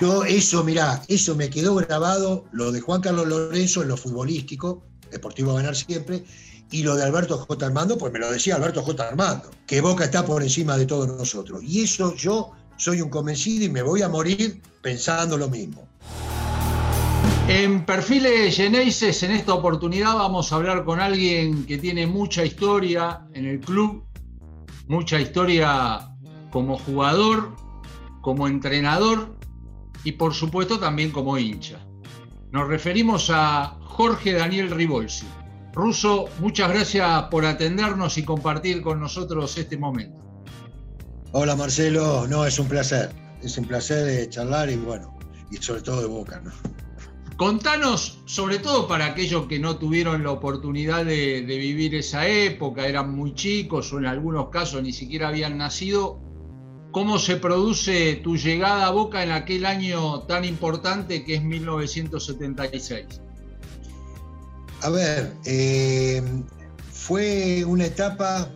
Yo eso, mirá, eso me quedó grabado, lo de Juan Carlos Lorenzo en lo futbolístico, deportivo a ganar siempre, y lo de Alberto J. Armando, pues me lo decía Alberto J. Armando, que Boca está por encima de todos nosotros. Y eso yo soy un convencido y me voy a morir pensando lo mismo. En Perfiles Geneises, en esta oportunidad vamos a hablar con alguien que tiene mucha historia en el club, mucha historia como jugador, como entrenador y por supuesto también como hincha. Nos referimos a Jorge Daniel Ribolsi. Russo, muchas gracias por atendernos y compartir con nosotros este momento. Hola Marcelo, no, es un placer, es un placer de charlar y bueno, y sobre todo de Boca, ¿no? Contanos, sobre todo para aquellos que no tuvieron la oportunidad de, vivir esa época, eran muy chicos o en algunos casos ni siquiera habían nacido, cómo se produce tu llegada a Boca en aquel año tan importante que es 1976. A ver, eh, fue una etapa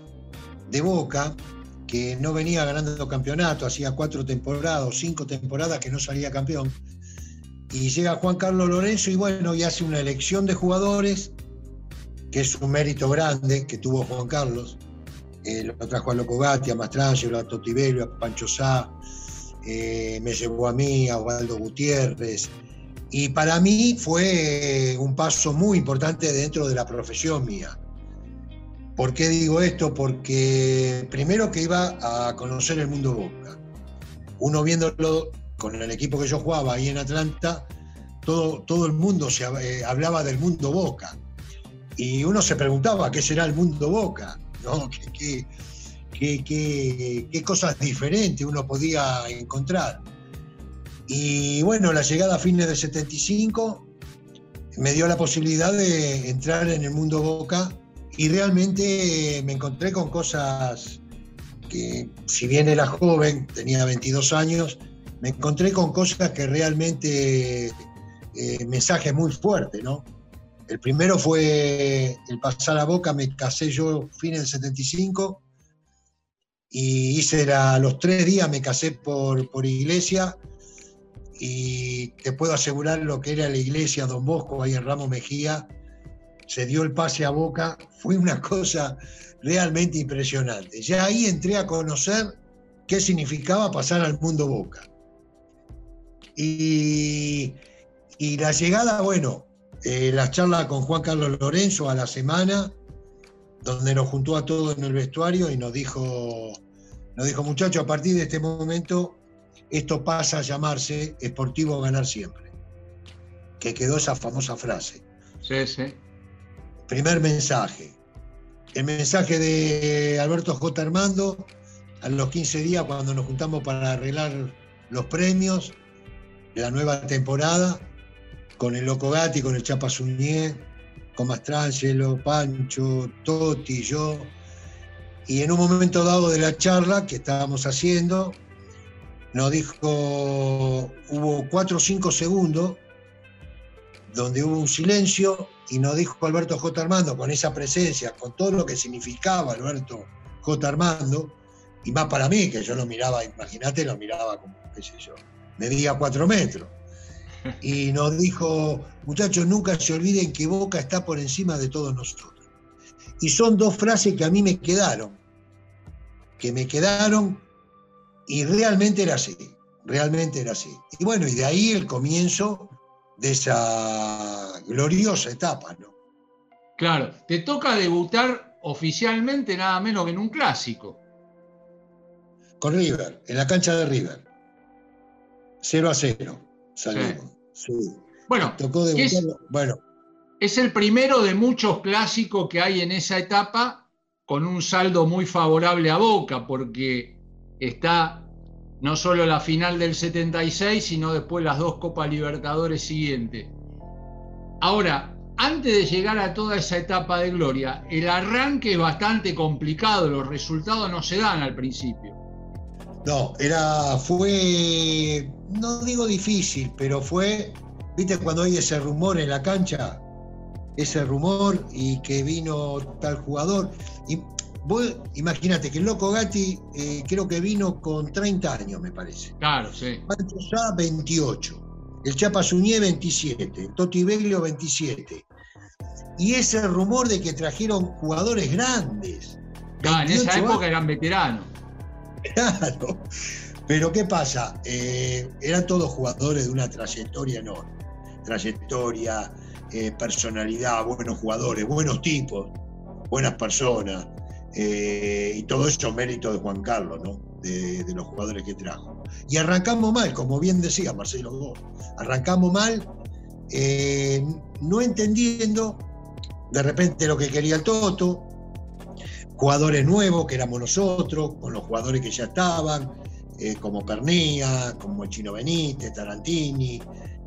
de Boca que no venía ganando campeonato, hacía cuatro temporadas o cinco temporadas que no salía campeón y llega Juan Carlos Lorenzo y bueno, y hace una elección de jugadores, que es un mérito grande que tuvo Juan Carlos. Eh, lo trajo a Locogatti, a Mastrangelo, a Totivello, a Pancho Sá, eh, me llevó a mí, a Osvaldo Gutiérrez. Y para mí fue un paso muy importante dentro de la profesión mía. ¿Por qué digo esto? Porque primero que iba a conocer el mundo Boca. Uno viéndolo con el equipo que yo jugaba ahí en Atlanta, todo, todo el mundo se eh, hablaba del mundo Boca. Y uno se preguntaba qué será el mundo Boca, ¿no? ¿Qué, qué, cosas diferentes uno podía encontrar. Y bueno, la llegada a fines del 75 me dio la posibilidad de entrar en el mundo Boca y realmente me encontré con cosas que, si bien era joven, tenía 22 años, me encontré con cosas que realmente, eh, mensajes muy fuertes, ¿no? El primero fue el pasar a Boca, me casé yo fin del 75 y hice a los tres días, me casé por, por iglesia y te puedo asegurar lo que era la iglesia Don Bosco ahí en Ramos Mejía, se dio el pase a Boca, fue una cosa realmente impresionante. Ya ahí entré a conocer qué significaba pasar al mundo Boca. Y, la llegada, bueno, eh, la charla con Juan Carlos Lorenzo a la semana, donde nos juntó a todos en el vestuario y nos dijo, nos dijo, muchachos, a partir de este momento, esto pasa a llamarse Esportivo Ganar Siempre. Que quedó esa famosa frase. Sí, sí. Primer mensaje. El mensaje de Alberto J. Armando, a los 15 días cuando nos juntamos para arreglar los premios, la nueva temporada con el Loco Gatti, con el Chapa Suñé, con Mastrangelo, Pancho, Totti, yo. Y en un momento dado de la charla que estábamos haciendo, nos dijo, hubo cuatro o cinco segundos donde hubo un silencio y nos dijo Alberto J. Armando, con esa presencia, con todo lo que significaba Alberto J. Armando, y más para mí, que yo lo miraba, imagínate, lo miraba como, qué sé yo, medía cuatro metros. Y nos dijo, muchachos, nunca se olviden que Boca está por encima de todos nosotros. Y son dos frases que a mí me quedaron, que me quedaron y realmente era así, realmente era así. Y bueno, y de ahí el comienzo de esa gloriosa etapa, ¿no? Claro, te toca debutar oficialmente nada menos que en un clásico. Con River, en la cancha de River. 0 a 0 salimos. Bueno, es, bueno, es el primero de muchos clásicos que hay en esa etapa con un saldo muy favorable a Boca, porque está no solo la final del 76, sino después las dos Copas Libertadores siguientes. Ahora, antes de llegar a toda esa etapa de gloria, el arranque es bastante complicado, los resultados no se dan al principio. No, era, fue, no digo difícil, pero fue, viste cuando hay ese rumor en la cancha, ese rumor y que vino tal jugador. Y imagínate que el Loco Gatti eh, creo que vino con 30 años, me parece. Claro, sí. Pancho Sá, 28. El Chapa Suñé, 27. Toti Beglio, 27. Y ese rumor de que trajeron jugadores grandes. Claro, en esa época eran veteranos. Claro. Pero ¿qué pasa? Eh, eran todos jugadores de una trayectoria enorme. Trayectoria, eh, personalidad, buenos jugadores, buenos tipos, buenas personas. Eh, y todo eso mérito de Juan Carlos, ¿no? De, los jugadores que trajo. Y arrancamos mal, como bien decía Marcelo Gómez. Arrancamos mal, no entendiendo de repente lo que quería el Toto, jugadores nuevos que éramos nosotros, con los jugadores que ya estaban, eh, como Pernía, como Chino Benítez, Tarantini,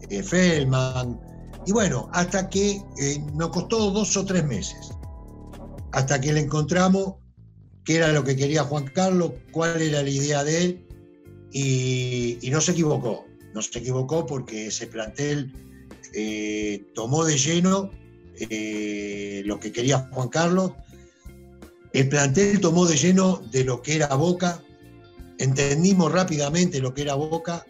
eh, Feldman. Y bueno, hasta que eh, nos costó dos o tres meses, hasta que le encontramos qué era lo que quería Juan Carlos, cuál era la idea de él, y, no se equivocó. No se equivocó porque ese plantel tomó de lleno lo que quería Juan Carlos el plantel tomó de lleno de lo que era Boca, entendimos rápidamente lo que era Boca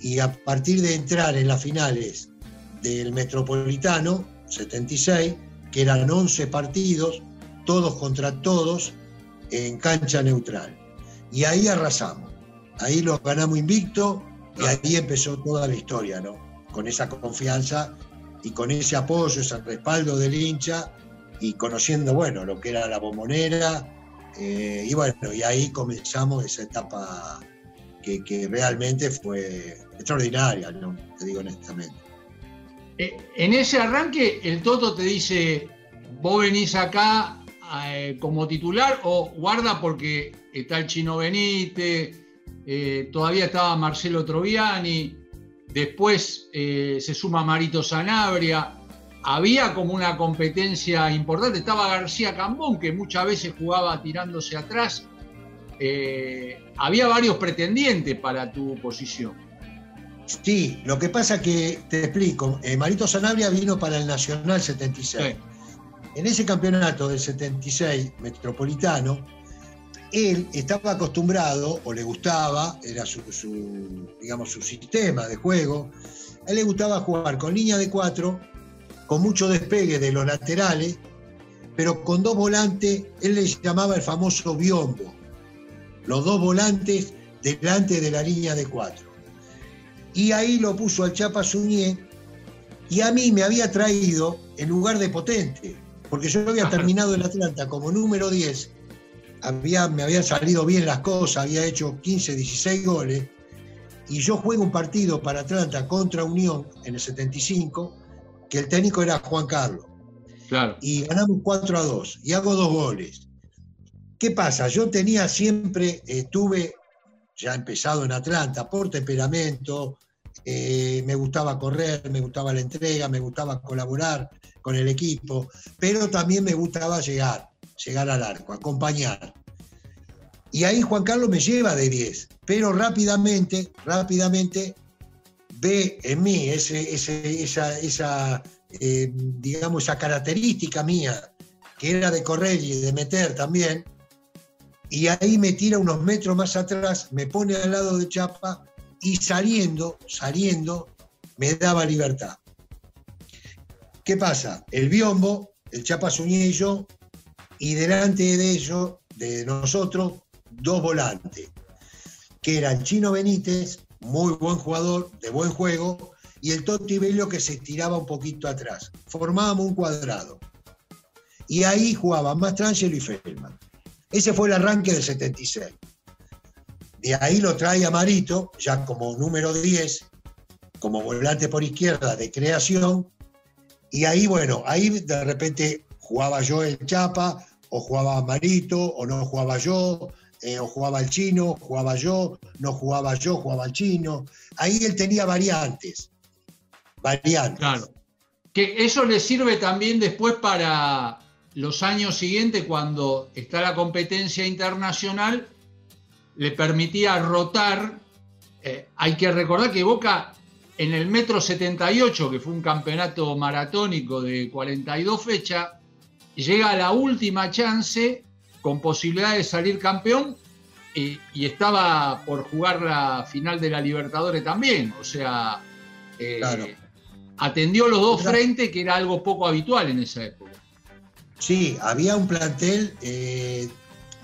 y a partir de entrar en las finales del Metropolitano 76, que eran 11 partidos, todos contra todos, en cancha neutral. Y ahí arrasamos, ahí lo ganamos invicto y ahí empezó toda la historia, ¿no? Con esa confianza y con ese apoyo, ese respaldo del hincha y conociendo, bueno, lo que era la bombonera. Eh, y bueno, y ahí comenzamos esa etapa que, realmente fue extraordinaria, te digo honestamente. Eh, en ese arranque, el Toto te dice, vos venís acá eh, como titular o guarda porque está el Chino Benítez, todavía estaba Marcelo Troviani, después se suma Marito Sanabria había como una competencia importante. Estaba García Cambón, que muchas veces jugaba tirándose atrás. Eh, había varios pretendientes para tu posición. Sí, lo que pasa que, te explico, eh, Marito Sanabria vino para el Nacional 76. En ese campeonato del 76 metropolitano, él estaba acostumbrado, o le gustaba, era su, digamos, su sistema de juego, a él le gustaba jugar con línea de cuatro con mucho despegue de los laterales, pero con dos volantes, él les llamaba el famoso biombo, los dos volantes delante de la línea de cuatro. Y ahí lo puso al Chapa Suñé, y a mí me había traído en lugar de potente, porque yo había terminado en Atlanta como número 10, había, me habían salido bien las cosas, había hecho 15, 16 goles, y yo juego un partido para Atlanta contra Unión en el 75, que el técnico era Juan Carlos. Claro. Y ganamos 4 a 2 y hago dos goles. ¿Qué pasa? Yo tenía siempre, estuve eh, ya empezado en Atlanta por temperamento, eh, me gustaba correr, me gustaba la entrega, me gustaba colaborar con el equipo, pero también me gustaba llegar, llegar al arco, acompañar. Y ahí Juan Carlos me lleva de 10, pero rápidamente, rápidamente ve en mí ese, esa, eh, digamos, esa característica mía, que era de correr y de meter también, y ahí me tira unos metros más atrás, me pone al lado de Chapa y saliendo, saliendo, me daba libertad. ¿Qué pasa? El biombo, el Chapa Suñé y y delante de ellos, de nosotros, dos volantes, que eran Chino Benítez muy buen jugador, de buen juego, y el Totti Bello que se estiraba un poquito atrás. Formábamos un cuadrado. Y ahí jugaban Mastrangelo y Feldman. Ese fue el arranque del 76. De ahí lo trae Marito, ya como número 10, como volante por izquierda de creación. Y ahí, bueno, ahí de repente jugaba yo el Chapa, o jugaba Marito, o no jugaba yo, eh, o jugaba el chino, jugaba yo, no jugaba yo, jugaba el chino. Ahí él tenía variantes. Variantes. Claro. Que eso le sirve también después para los años siguientes, cuando está la competencia internacional, le permitía rotar. Eh, hay que recordar que Boca en el Metro 78, que fue un campeonato maratónico de 42 fechas, llega a la última chance con posibilidad de salir campeón y, estaba por jugar la final de la Libertadores también. O sea, eh, atendió los dos frentes, que era algo poco habitual en esa época. Sí, había un plantel, eh,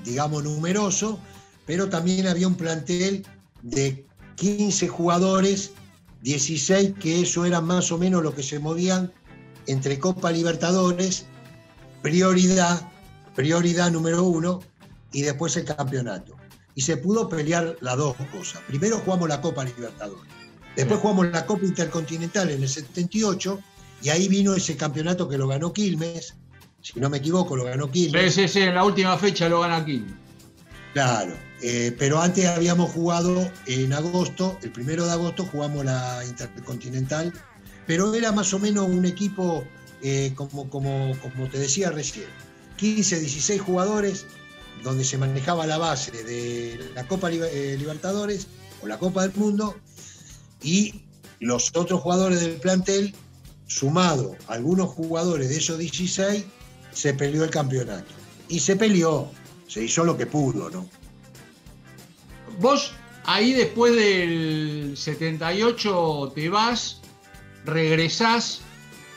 digamos, numeroso, pero también había un plantel de 15 jugadores, 16, que eso era más o menos lo que se movían entre Copa Libertadores, prioridad, prioridad número uno, y después el campeonato. Y se pudo pelear las dos cosas. Primero jugamos la Copa Libertadores, después jugamos la Copa Intercontinental en el 78, y ahí vino ese campeonato que lo ganó Quilmes, si no me equivoco, lo ganó Quilmes. Sí, sí, sí, en la última fecha lo gana Quilmes. Claro, eh, pero antes habíamos jugado en agosto, el primero de agosto jugamos la Intercontinental, pero era más o menos un equipo, eh, como, como, como te decía recién, 15, 16 jugadores, donde se manejaba la base de la Copa eh, Libertadores o la Copa del Mundo, y los otros jugadores del plantel, sumado a algunos jugadores de esos 16, se peleó el campeonato. Y se peleó, se hizo lo que pudo, ¿no? Vos ahí después del 78 te vas, regresás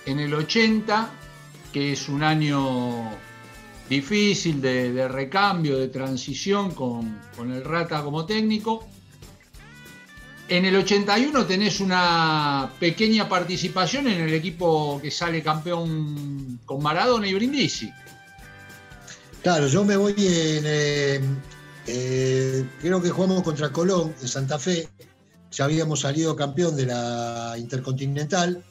en el 80, que es un año difícil de, recambio, de transición con, con, el Rata como técnico. En el 81 tenés una pequeña participación en el equipo que sale campeón con Maradona y Brindisi. Claro, yo me voy en, eh, eh, creo que jugamos contra Colón en Santa Fe, ya habíamos salido campeón de la Intercontinental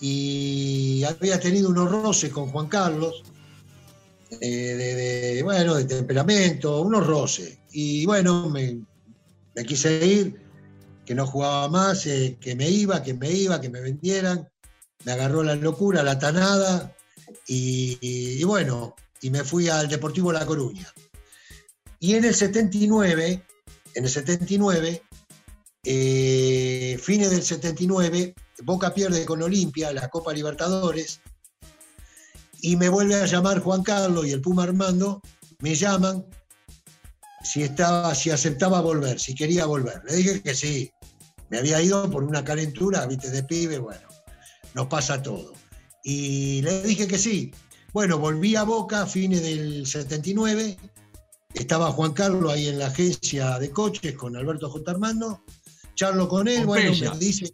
y había tenido unos roces con Juan Carlos, eh, de, bueno, de temperamento, unos roces. Y bueno, me, quise ir, que no jugaba más, eh, que me iba, que me iba, que me vendieran. Me agarró la locura, la tanada, y bueno, y me fui al Deportivo La Coruña. Y en el 79, en el 79, eh, fines del 79, Boca pierde con Olimpia la Copa Libertadores y me vuelve a llamar Juan Carlos y el Puma Armando, me llaman si, estaba, si aceptaba volver, si quería volver. Le dije que sí, me había ido por una calentura, viste, de pibe, bueno, nos pasa todo. Y le dije que sí. Bueno, volví a Boca a fines del 79 estaba Juan Carlos ahí en la agencia de coches con Alberto J. Armando. Charlo con él, bueno, me dice.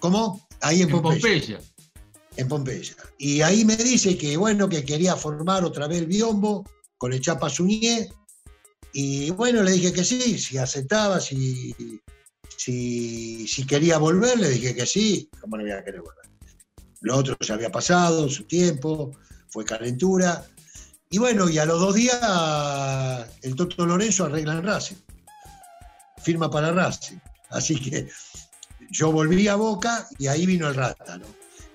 ¿Cómo? Ahí en, Pompeya. En Pompeya. Y ahí me dice que, bueno, que quería formar otra vez el biombo con el Chapa Suñé. Y bueno, le dije que sí, si aceptaba, si, si, si quería volver, le dije que sí. ¿Cómo no voy a querer volver? Lo otro se había pasado, su tiempo, fue calentura. Y bueno, y a los dos días el Toto Lorenzo arregla en Racing. Firma para Racing. Así que yo volví a Boca y ahí vino el Rata, ¿no?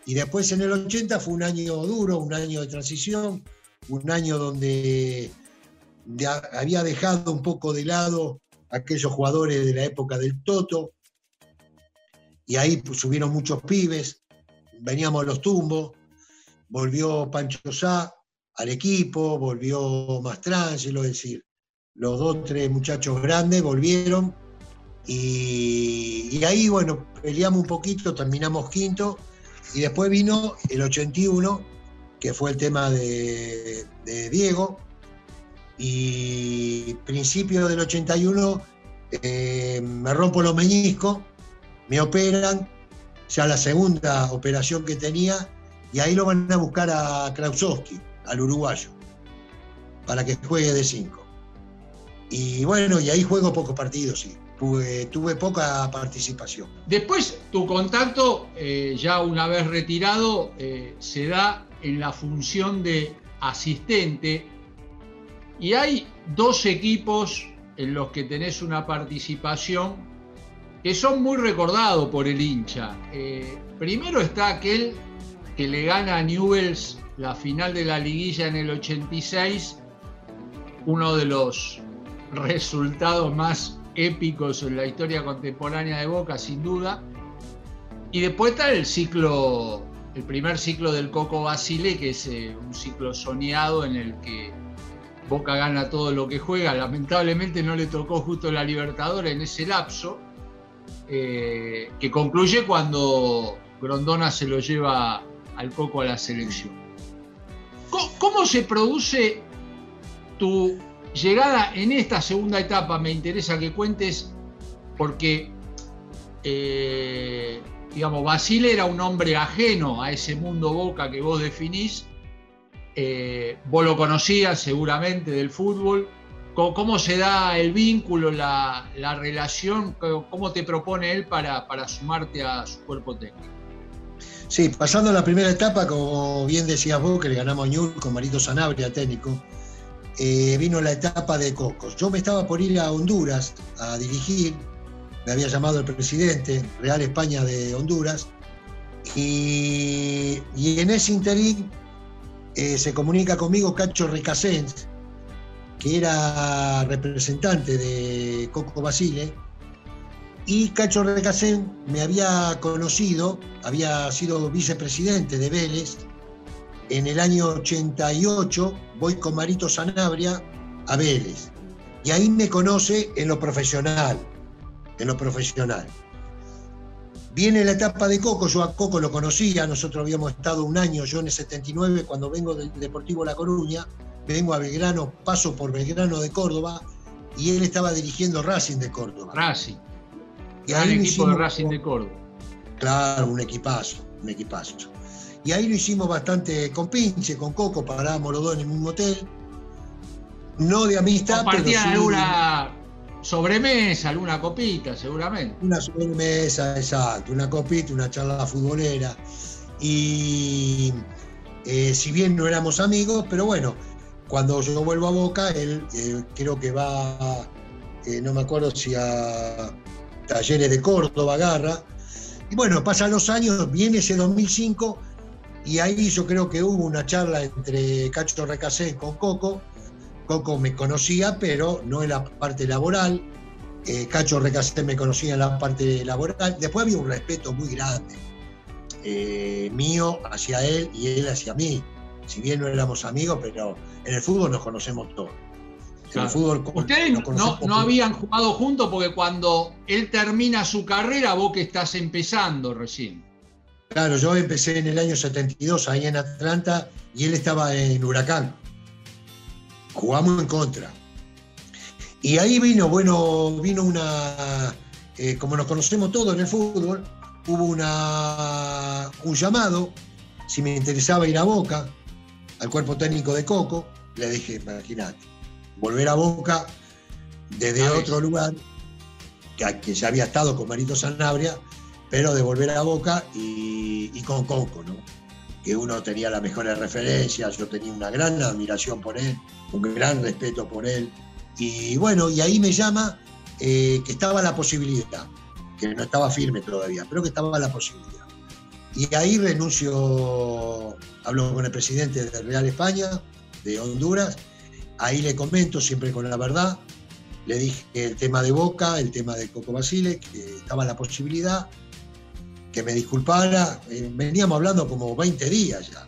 Y después en el 80 fue un año duro, un año de transición, un año donde había dejado un poco de lado aquellos jugadores de la época del Toto. Y ahí pues, subieron muchos pibes, veníamos a los tumbos, volvió Pancho Sá, al equipo, volvió Mastrangelo, es decir, los dos, tres muchachos grandes volvieron. Y, ahí, bueno, peleamos un poquito, terminamos quinto y después vino el 81, que fue el tema de, Diego, y principio del 81 eh, me rompo los meñiscos, me operan, ya la segunda operación que tenía, y ahí lo van a buscar a Krausowski al uruguayo para que juegue de 5. Y bueno, y ahí juego pocos partidos, sí. Tuve, poca participación. Después, tu contacto, eh, ya una vez retirado, eh, se da en la función de asistente. Y hay dos equipos en los que tenés una participación que son muy recordados por el hincha. Eh, primero está aquel que le gana a Newells la final de la liguilla en el 86, uno de los resultados más épicos en la historia contemporánea de Boca, sin duda. Y después está el ciclo, el primer ciclo del Coco Basile, que es eh, un ciclo soñado en el que Boca gana todo lo que juega, lamentablemente no le tocó justo la Libertadores en ese lapso, eh, que concluye cuando Grondona se lo lleva al Coco a la selección. ¿Cómo, se produce tu llegada en esta segunda etapa? Me interesa que cuentes, porque, eh, digamos, Basile era un hombre ajeno a ese mundo Boca que vos definís. Eh, vos lo conocías seguramente del fútbol. ¿Cómo, se da el vínculo, la, relación? ¿Cómo te propone él para, sumarte a su cuerpo técnico? Sí, pasando a la primera etapa, como bien decías vos, que le ganamos a Ñul con Marito Sanabria, técnico, eh, vino la etapa de Cocos. Yo me estaba por ir a Honduras a dirigir, me había llamado el presidente, Real España de Honduras, y, en ese interín eh, se comunica conmigo Cacho Recasens, que era representante de Coco Basile, y Cacho Recasén me había conocido, había sido vicepresidente de Vélez. En el año 88 voy con Marito Sanabria a Vélez. Y ahí me conoce en lo profesional, en lo profesional. Viene la etapa de Coco, yo a Coco lo conocía, nosotros habíamos estado un año, yo en el 79, cuando vengo del Deportivo La Coruña, vengo a Belgrano, paso por Belgrano de Córdoba, y él estaba dirigiendo Racing de Córdoba. Racing. Y ahí equipo de Racing de Córdoba. Claro, un equipazo, un equipazo. Y ahí lo hicimos bastante con Pinche, con Coco, parábamos los dos en un hotel. No de amistad, pero alguna sobremesa, alguna copita, seguramente. Una sobremesa, exacto, una copita, una charla futbolera. Y eh, si bien no éramos amigos, pero bueno, cuando yo vuelvo a Boca, él eh, creo que va, eh, no me acuerdo si a Talleres de Córdoba, Garra. Y bueno, pasan los años, viene ese 2005 y ahí yo creo que hubo una charla entre Cacho Recasé con Coco. Coco me conocía, pero no en la parte laboral. Eh, Cacho Recasé me conocía en la parte laboral. Después había un respeto muy grande eh, mío hacia él y él hacia mí. Si bien no éramos amigos, pero en el fútbol nos conocemos todos. Ustedes no, habían jugado juntos porque cuando él termina su carrera, vos que estás empezando recién. Claro, yo empecé en el año 72 ahí en Atlanta y él estaba en Huracán. Jugamos en contra. Y ahí vino, bueno, vino una, eh, como nos conocemos todos en el fútbol, hubo una, un llamado, si me interesaba ir a Boca, al cuerpo técnico de Coco, le dije, imagínate volver a Boca desde otro lugar, que, que, ya había estado con Marito Sanabria, pero de volver a Boca y, con Coco, ¿no? que uno tenía las mejores referencias, yo tenía una gran admiración por él, un gran respeto por él. Y bueno, y ahí me llama eh, que estaba la posibilidad, que no estaba firme todavía, pero que estaba la posibilidad. Y ahí renuncio, hablo con el presidente de Real España, de Honduras, Ahí le comento siempre con la verdad. Le dije el tema de Boca, el tema de Coco Basile, que estaba la posibilidad, que me disculpara. Eh, veníamos hablando como 20 días ya.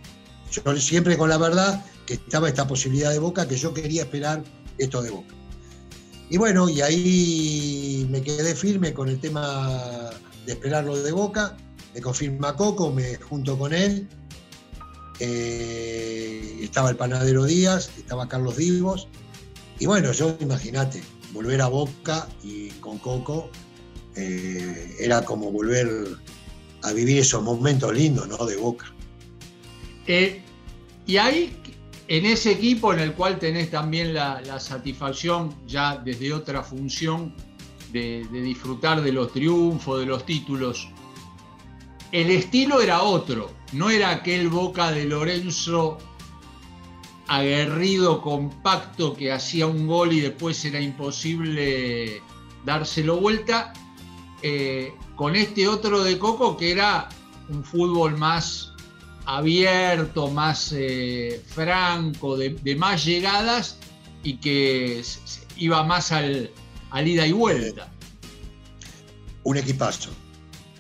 Yo siempre con la verdad que estaba esta posibilidad de Boca, que yo quería esperar esto de Boca. Y bueno, y ahí me quedé firme con el tema de esperarlo de Boca. Me confirma Coco, me junto con él eh, estaba el panadero Díaz, estaba Carlos Divos, y bueno, yo imagínate, volver a Boca y con Coco eh, era como volver a vivir esos momentos lindos, ¿no? De Boca. Eh, y ahí, en ese equipo en el cual tenés también la, satisfacción, ya desde otra función, de, disfrutar de los triunfos, de los títulos, el estilo era otro, no era aquel Boca de Lorenzo aguerrido, compacto, que hacía un gol y después era imposible dárselo vuelta, eh, con este otro de Coco que era un fútbol más abierto, más eh, franco, de, más llegadas y que iba más al, al ida y vuelta. Un equipazo,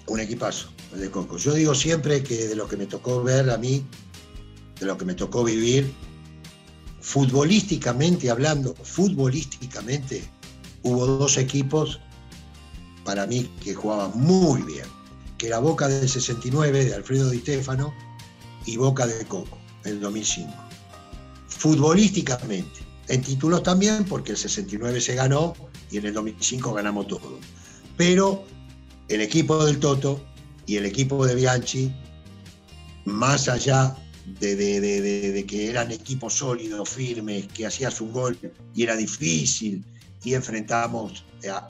un equipazo de Coco. Yo digo siempre que de lo que me tocó ver a mí, de lo que me tocó vivir, futbolísticamente hablando, futbolísticamente, hubo dos equipos para mí que jugaban muy bien, que era Boca del 69 de Alfredo Di Stefano y Boca de Coco, en el 2005. Futbolísticamente, en títulos también, porque el 69 se ganó y en el 2005 ganamos todo. Pero el equipo del Toto y el equipo de Bianchi, más allá de, que eran equipos sólidos, firmes, que hacías un gol y era difícil, y enfrentamos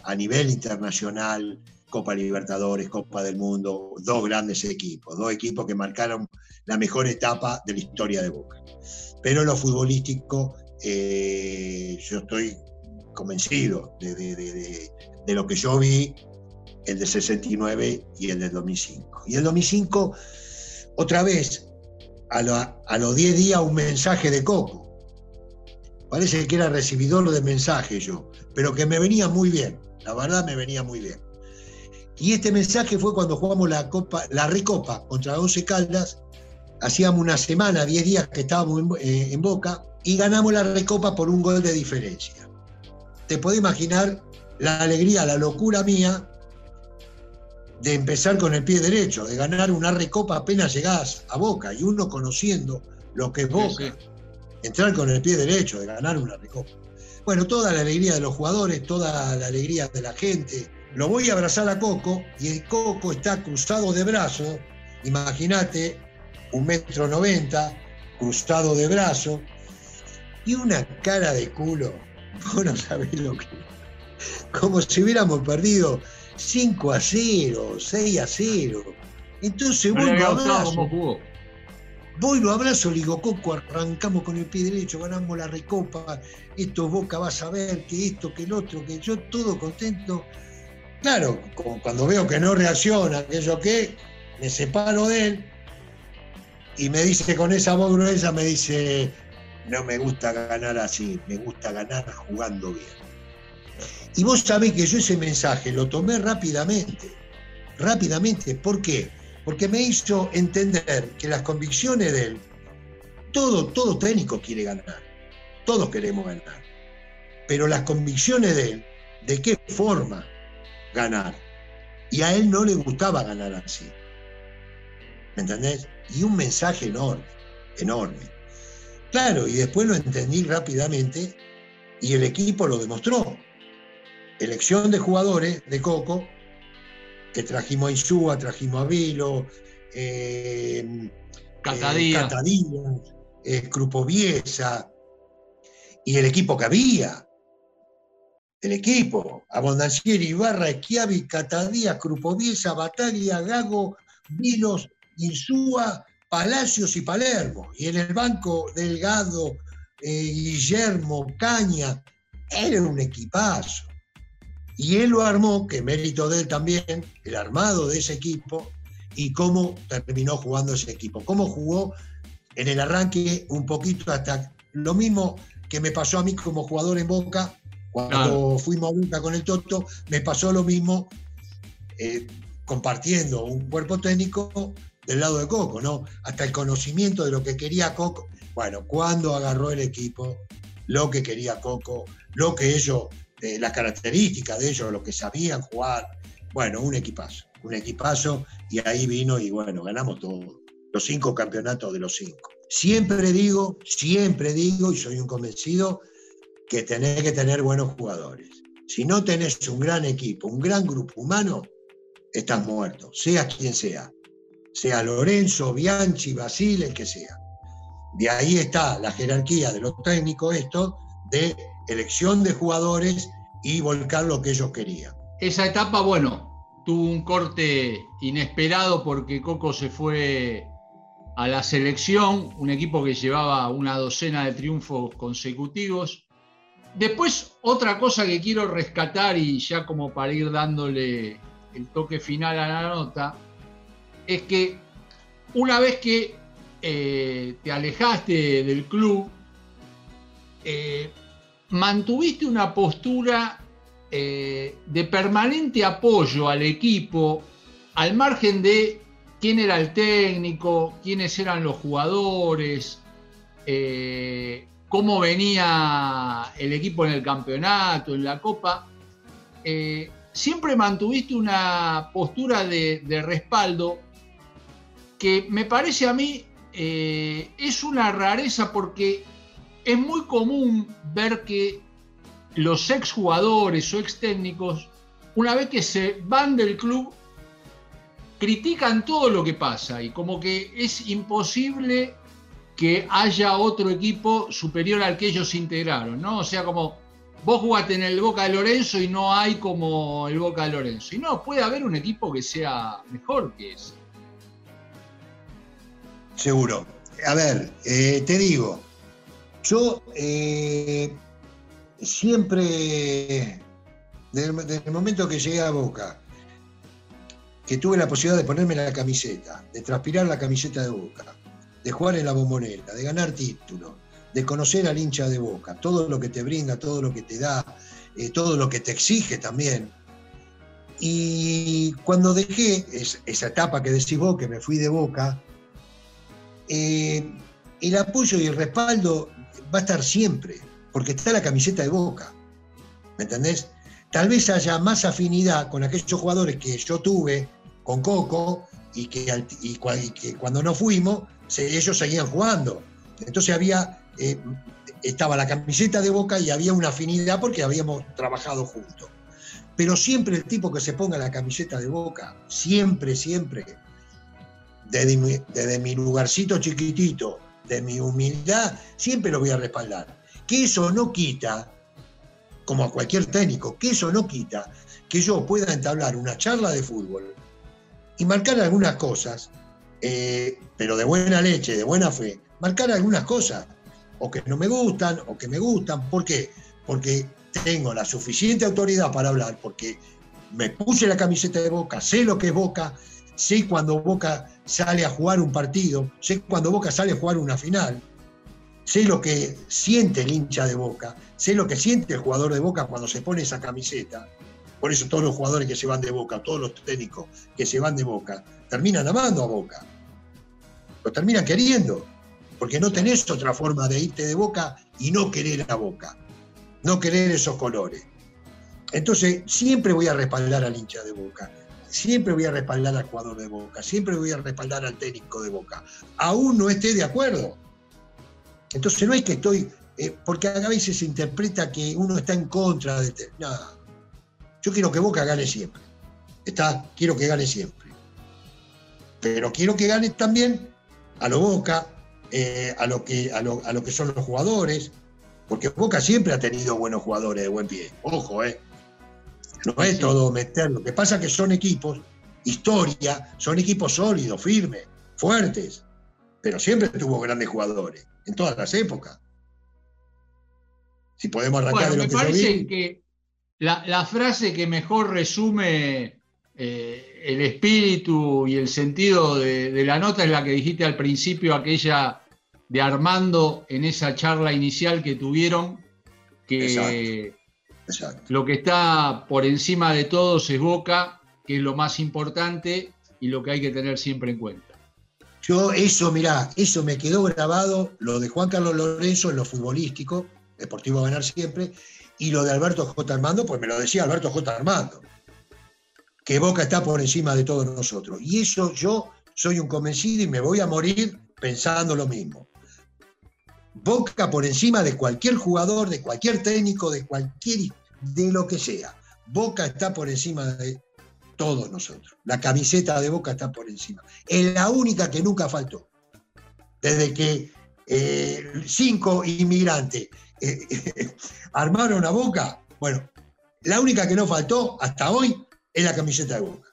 a, nivel internacional Copa Libertadores, Copa del Mundo, dos grandes equipos, dos equipos que marcaron la mejor etapa de la historia de Boca. Pero lo futbolístico, eh, yo estoy convencido de, lo que yo vi, el de 69 y el del 2005. Y el 2005, otra vez, a, los 10 días un mensaje de Coco. Parece que era recibidor de mensajes yo, pero que me venía muy bien, la verdad me venía muy bien. Y este mensaje fue cuando jugamos la Copa, la Recopa contra Once Caldas, hacíamos una semana, 10 días que estábamos en, en Boca, y ganamos la Recopa por un gol de diferencia. Te puedes imaginar la alegría, la locura mía de empezar con el pie derecho, de ganar una recopa apenas llegás a Boca y uno conociendo lo que es Boca, entrar con el pie derecho, de ganar una recopa. Bueno, toda la alegría de los jugadores, toda la alegría de la gente. Lo voy a abrazar a Coco y el Coco está cruzado de brazos, imagínate, un metro noventa, cruzado de brazos, y una cara de culo, vos no sabés lo que... Como si hubiéramos perdido 5 a 0, 6 a 0. Entonces lo abrazo. Voy lo abrazo, le digo, Coco, arrancamos con el pie derecho, ganamos la recopa, esto Boca vas a ver, que esto, que el otro, que yo todo contento. Claro, cuando veo que no reacciona, que, me separo de él y me dice con esa voz gruesa, me dice, no me gusta ganar así, me gusta ganar jugando bien. Y vos sabés que yo ese mensaje lo tomé rápidamente, rápidamente. ¿Por qué? Porque me hizo entender que las convicciones de él, todo, todo técnico quiere ganar, todos queremos ganar, pero las convicciones de él, de qué forma ganar. Y a él no le gustaba ganar así. ¿Me entendés? Y un mensaje enorme, enorme. Claro, y después lo entendí rápidamente y el equipo lo demostró elección de jugadores de Coco, que trajimos a Insúa, trajimos a Vilo, eh, Catadía, eh, Crupoviesa, y el equipo que había. El equipo, Abondancieri, Ibarra, Esquiavi, Catadía, Crupoviesa, Bataglia, Gago, Vilos, Insúa, Palacios y Palermo. Y en el banco, Delgado, eh, Guillermo, Caña, era un equipazo. Y él lo armó, que mérito de él también, el armado de ese equipo y cómo terminó jugando ese equipo. Cómo jugó en el arranque un poquito hasta lo mismo que me pasó a mí como jugador en Boca, cuando fuimos a Boca con el Toto, me pasó lo mismo eh, compartiendo un cuerpo técnico del lado de Coco, ¿no? Hasta el conocimiento de lo que quería Coco. Bueno, cuando agarró el equipo, lo que quería Coco, lo que ellos las características de ellos, lo que sabían jugar. Bueno, un equipazo, un equipazo, y ahí vino y bueno, ganamos todos, los cinco campeonatos de los cinco. Siempre digo, siempre digo, y soy un convencido, que tenés que tener buenos jugadores. Si no tenés un gran equipo, un gran grupo humano, estás muerto, sea quien sea. Sea Lorenzo, Bianchi, Basile, el que sea. De ahí está la jerarquía de los técnicos, esto, de elección de jugadores y volcar lo que ellos querían. Esa etapa, bueno, tuvo un corte inesperado porque Coco se fue a la selección, un equipo que llevaba una docena de triunfos consecutivos. Después, otra cosa que quiero rescatar y ya como para ir dándole el toque final a la nota, es que una vez que eh, te alejaste del club, eh, mantuviste una postura eh, de permanente apoyo al equipo, al margen de quién era el técnico, quiénes eran los jugadores, eh, cómo venía el equipo en el campeonato, en la Copa, eh, siempre mantuviste una postura de, respaldo que me parece a mí es una rareza porque es muy común ver que los exjugadores o ex técnicos, una vez que se van del club, critican todo lo que pasa y como que es imposible que haya otro equipo superior al que ellos integraron, ¿no? O sea, como vos jugaste en el Boca de Lorenzo y no hay como el Boca de Lorenzo. Y no, puede haber un equipo que sea mejor que ese. Seguro. A ver, eh, te digo, yo eh, siempre, desde, el momento que llegué a Boca, que tuve la posibilidad de ponerme la camiseta, de transpirar la camiseta de Boca, de jugar en la bombonera, de ganar títulos, de conocer al hincha de boca, todo lo que te brinda, todo lo que te da, eh, todo lo que te exige también. Y cuando dejé esa etapa que decís vos, que me fui de boca, eh, el apoyo y el respaldo va a estar siempre, porque está la camiseta de boca. ¿Me entendés? Tal vez haya más afinidad con aquellos jugadores que yo tuve con Coco y que, cuando no fuimos, ellos seguían jugando. Entonces había eh, estaba la camiseta de Boca y había una afinidad porque habíamos trabajado juntos. Pero siempre el tipo que se ponga la camiseta de Boca, siempre, siempre, desde mi, desde mi lugarcito chiquitito, de mi humildad, siempre lo voy a respaldar. Que eso no quita, como a cualquier técnico, que eso no quita que yo pueda entablar una charla de fútbol y marcar algunas cosas, eh, pero de buena leche, de buena fe, marcar algunas cosas o que no me gustan o que me gustan. ¿Por qué? Porque tengo la suficiente autoridad para hablar, porque me puse la camiseta de Boca, sé lo que es Boca, sé cuando Boca sale a jugar un partido, sé cuando Boca sale a jugar una final, sé lo que siente el hincha de Boca, sé lo que siente el jugador de Boca cuando se pone esa camiseta. Por eso todos los jugadores que se van de Boca, todos los técnicos que se van de Boca, terminan amando a Boca. Lo terminan queriendo porque no tenés otra forma de irte de boca y no querer a boca, no querer esos colores. Entonces, siempre voy a respaldar al hincha de boca, siempre voy a respaldar al jugador de boca, siempre voy a respaldar al técnico de boca, aún no esté de acuerdo. Entonces, no es que estoy, eh, porque a veces se interpreta que uno está en contra de. Nada. Yo quiero que Boca gane siempre. Está, quiero que gane siempre. Pero quiero que gane también a lo Boca, eh, a, lo que, a, lo, que son los jugadores, porque Boca siempre ha tenido buenos jugadores de buen pie. Ojo, ¿eh? No es todo meter. Lo que pasa es que son equipos, historia, son equipos sólidos, firmes, fuertes, pero siempre tuvo grandes jugadores, en todas las épocas. Si podemos arrancar de lo me que parece que la, frase que mejor resume eh, el espíritu y el sentido de, de, la nota es la que dijiste al principio, aquella de Armando en esa charla inicial que tuvieron, que lo que está por encima de todos es Boca, que es lo más importante y lo que hay que tener siempre en cuenta. Yo eso, mirá, eso me quedó grabado, lo de Juan Carlos Lorenzo en lo futbolístico, Deportivo ganar siempre, y lo de Alberto J. Armando, pues me lo decía Alberto J. Armando, que Boca está por encima de todos nosotros. Y eso yo soy un convencido y me voy a morir pensando lo mismo. Boca por encima de cualquier jugador, de cualquier técnico, de cualquier, de lo que sea. Boca está por encima de todos nosotros. La camiseta de Boca está por encima. Es la única que nunca faltó. Desde que eh, cinco inmigrantes eh, armaron a Boca, bueno, la única que no faltó hasta hoy es la camiseta de Boca.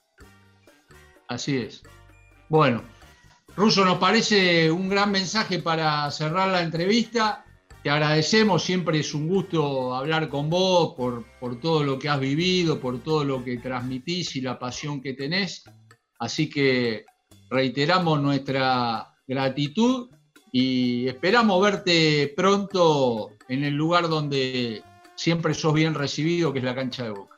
Así es. Bueno, Ruso, nos parece un gran mensaje para cerrar la entrevista. Te agradecemos, siempre es un gusto hablar con vos por, por todo lo que has vivido, por todo lo que transmitís y la pasión que tenés. Así que reiteramos nuestra gratitud y esperamos verte pronto en el lugar donde siempre sos bien recibido, que es la cancha de Boca.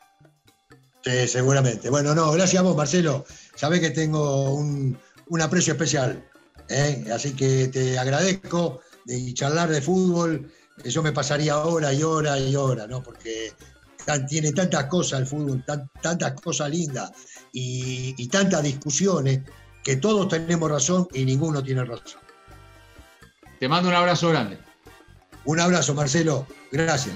Sí, seguramente. Bueno, no, gracias a vos, Marcelo. Sabés que tengo un, un aprecio especial. ¿eh? Así que te agradezco de charlar de fútbol Eso me pasaría hora y hora y hora, ¿no? Porque tiene tantas cosas el fútbol, tantas cosas lindas y, y tantas discusiones que todos tenemos razón y ninguno tiene razón. Te mando un abrazo grande. Un abrazo, Marcelo. Gracias.